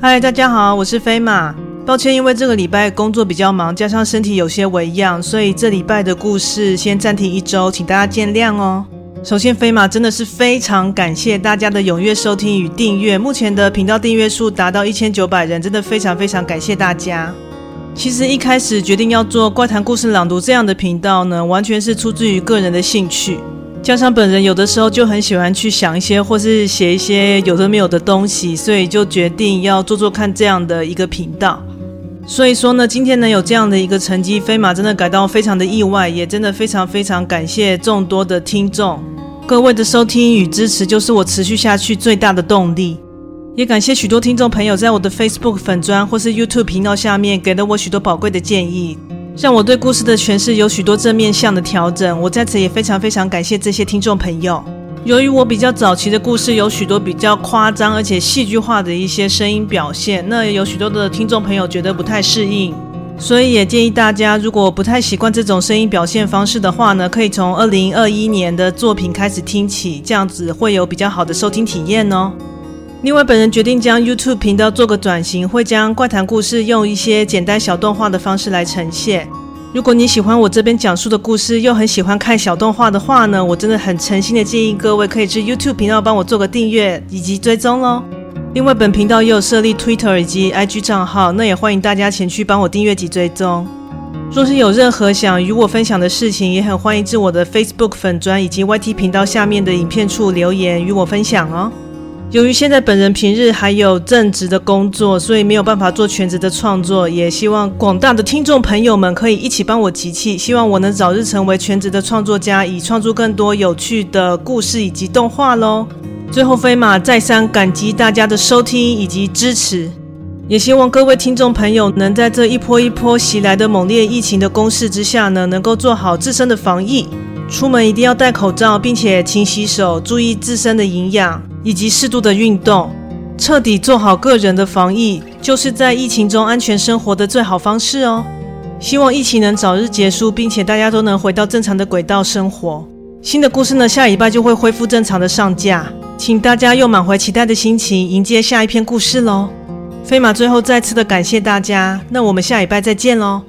嗨，大家好，我是飞马。抱歉，因为这个礼拜工作比较忙，加上身体有些微恙，所以这礼拜的故事先暂停一周，请大家见谅哦。首先，飞马真的是非常感谢大家的踊跃收听与订阅，目前的频道订阅数达到一千九百人，真的非常非常感谢大家。其实一开始决定要做怪谈故事朗读这样的频道呢，完全是出自于个人的兴趣。加上本人有的时候就很喜欢去想一些或是写一些有的没有的东西，所以就决定要做做看这样的一个频道。所以说呢，今天能有这样的一个成绩，飞马真的感到非常的意外，也真的非常非常感谢众多的听众，各位的收听与支持就是我持续下去最大的动力。也感谢许多听众朋友在我的 Facebook 粉砖或是 YouTube 频道下面给了我许多宝贵的建议。让我对故事的诠释有许多正面向的调整，我在此也非常非常感谢这些听众朋友。由于我比较早期的故事有许多比较夸张而且戏剧化的一些声音表现，那也有许多的听众朋友觉得不太适应，所以也建议大家，如果不太习惯这种声音表现方式的话呢，可以从二零二一年的作品开始听起，这样子会有比较好的收听体验哦。另外，本人决定将 YouTube 频道做个转型，会将怪谈故事用一些简单小动画的方式来呈现。如果你喜欢我这边讲述的故事，又很喜欢看小动画的话呢，我真的很诚心的建议各位可以去 YouTube 频道帮我做个订阅以及追踪喽。另外，本频道也有设立 Twitter 以及 IG 账号，那也欢迎大家前去帮我订阅及追踪。若是有任何想与我分享的事情，也很欢迎至我的 Facebook 粉专以及 YT 频道下面的影片处留言与我分享哦。由于现在本人平日还有正职的工作，所以没有办法做全职的创作。也希望广大的听众朋友们可以一起帮我集气，希望我能早日成为全职的创作家，以创作更多有趣的故事以及动画喽。最后，飞马再三感激大家的收听以及支持，也希望各位听众朋友能在这一波一波袭来的猛烈疫情的攻势之下呢，能够做好自身的防疫，出门一定要戴口罩，并且勤洗手，注意自身的营养。以及适度的运动，彻底做好个人的防疫，就是在疫情中安全生活的最好方式哦。希望疫情能早日结束，并且大家都能回到正常的轨道生活。新的故事呢，下礼拜就会恢复正常的上架，请大家用满怀期待的心情迎接下一篇故事喽。飞马最后再次的感谢大家，那我们下礼拜再见喽。